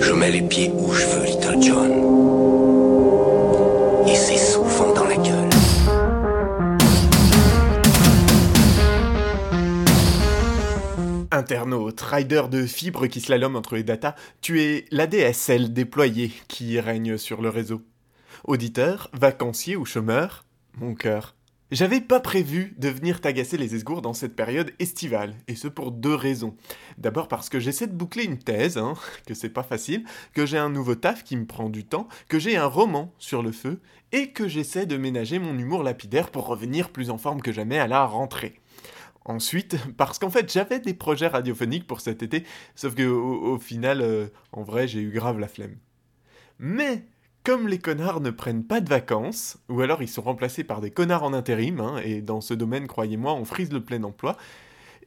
Je mets les pieds où je veux, Little John. Et c'est souvent dans la gueule. Internaute, rider de fibres qui slalom entre les datas, tu es l'ADSL déployé qui règne sur le réseau. Auditeur, vacancier ou chômeur, mon cœur. J'avais pas prévu de venir t'agacer les esgours dans cette période estivale, et ce pour deux raisons. D'abord parce que j'essaie de boucler une thèse, hein, que c'est pas facile, que j'ai un nouveau taf qui me prend du temps, que j'ai un roman sur le feu, et que j'essaie de ménager mon humour lapidaire pour revenir plus en forme que jamais à la rentrée. Ensuite, parce qu'en fait j'avais des projets radiophoniques pour cet été, sauf que au, final, euh, en vrai, j'ai eu grave la flemme. Mais comme les connards ne prennent pas de vacances, ou alors ils sont remplacés par des connards en intérim, hein, et dans ce domaine, croyez-moi, on frise le plein emploi,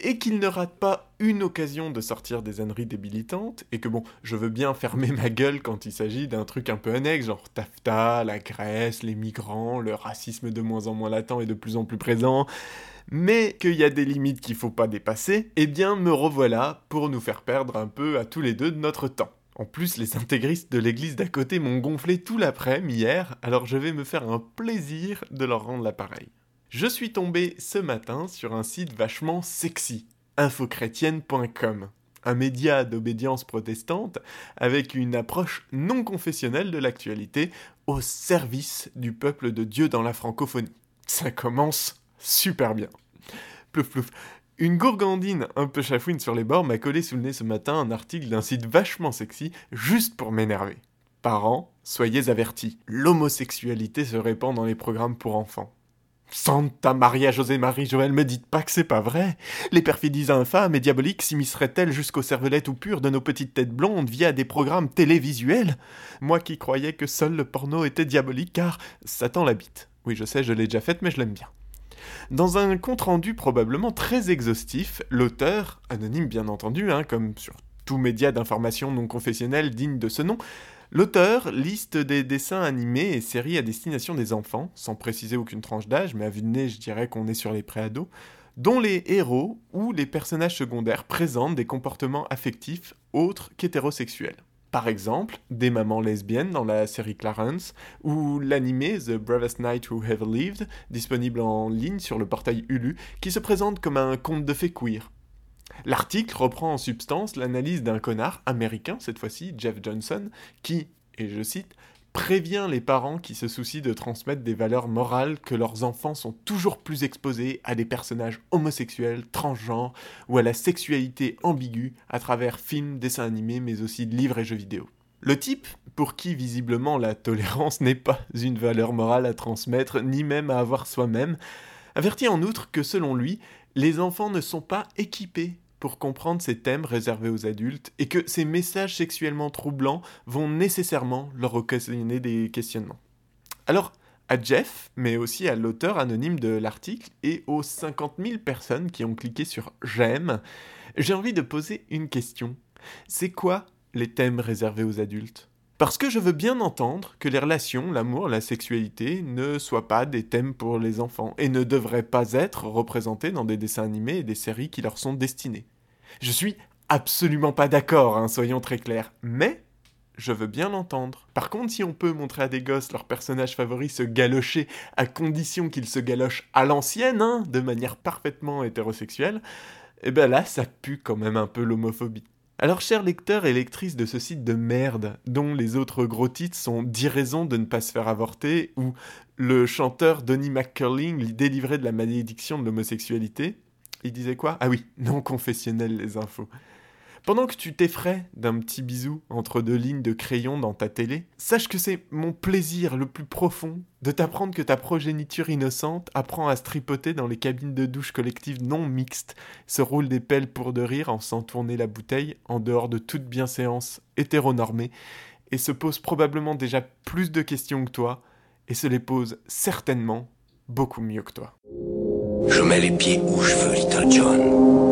et qu'ils ne ratent pas une occasion de sortir des âneries débilitantes, et que bon, je veux bien fermer ma gueule quand il s'agit d'un truc un peu annexe, genre TAFTA, la Grèce, les migrants, le racisme de moins en moins latent et de plus en plus présent, mais qu'il y a des limites qu'il faut pas dépasser, eh bien me revoilà pour nous faire perdre un peu à tous les deux de notre temps. En plus, les intégristes de l'église d'à côté m'ont gonflé tout l'après-midi hier, alors je vais me faire un plaisir de leur rendre l'appareil. Je suis tombé ce matin sur un site vachement sexy, infochrétienne.com, un média d'obédience protestante avec une approche non confessionnelle de l'actualité au service du peuple de Dieu dans la francophonie. Ça commence super bien. Plouf plouf. Une gourgandine un peu chafouine sur les bords m'a collé sous le nez ce matin un article d'un site vachement sexy juste pour m'énerver. Parents, soyez avertis, l'homosexualité se répand dans les programmes pour enfants. Santa Maria José Marie Joël, me dites pas que c'est pas vrai. Les perfidies infâmes et diaboliques s'immisceraient-elles jusqu'au cervelet tout pur de nos petites têtes blondes via des programmes télévisuels? Moi qui croyais que seul le porno était diabolique car Satan l'habite. Oui, je sais, je l'ai déjà faite, mais je l'aime bien. Dans un compte-rendu probablement très exhaustif, l'auteur, anonyme bien entendu, hein, comme sur tout média d'information non confessionnel digne de ce nom, L'auteur liste des dessins animés et séries à destination des enfants, sans préciser aucune tranche d'âge, mais à vue de nez, je dirais qu'on est sur les préados, dont les héros ou les personnages secondaires présentent des comportements affectifs autres qu'hétérosexuels. Par exemple, des mamans lesbiennes dans la série Clarence, ou l'animé The Bravest Knight Who Ever Lived, disponible en ligne sur le portail Hulu, qui se présente comme un conte de fées queer. L'article reprend en substance l'analyse d'un connard américain, cette fois-ci, Jeff Johnson, qui, et je cite, prévient les parents qui se soucient de transmettre des valeurs morales que leurs enfants sont toujours plus exposés à des personnages homosexuels, transgenres ou à la sexualité ambiguë à travers films, dessins animés, mais aussi livres et jeux vidéo. Le type, pour qui visiblement la tolérance n'est pas une valeur morale à transmettre, ni même à avoir soi-même, avertit en outre que selon lui, les enfants ne sont pas équipés pour comprendre ces thèmes réservés aux adultes et que ces messages sexuellement troublants vont nécessairement leur occasionner des questionnements. Alors, à Jeff, mais aussi à l'auteur anonyme de l'article et aux 50 000 personnes qui ont cliqué sur J'aime, j'ai envie de poser une question. C'est quoi les thèmes réservés aux adultes? Parce que je veux bien entendre que les relations, l'amour, la sexualité ne soient pas des thèmes pour les enfants et ne devraient pas être représentés dans des dessins animés et des séries qui leur sont destinés. Je suis absolument pas d'accord, hein, soyons très clairs, mais je veux bien l'entendre. Par contre, si on peut montrer à des gosses leur personnage favori se galocher à condition qu'ils se galochent à l'ancienne, hein, de manière parfaitement hétérosexuelle, eh ben là, ça pue quand même un peu l'homophobie. Alors, chers lecteurs et lectrices de ce site de merde, dont les autres gros titres sont 10 raisons de ne pas se faire avorter, ou le chanteur Donny McCurling délivrait de la malédiction de l'homosexualité, il disait quoi? Ah oui, non confessionnel les infos. Pendant que tu t'effraies d'un petit bisou entre deux lignes de crayon dans ta télé, sache que c'est mon plaisir le plus profond de t'apprendre que ta progéniture innocente apprend à se tripoter dans les cabines de douche collectives non mixtes, se roule des pelles pour de rire en faisant tourner la bouteille en dehors de toute bienséance hétéronormée, et se pose probablement déjà plus de questions que toi, et se les pose certainement beaucoup mieux que toi. Je mets les pieds où je veux, Little John.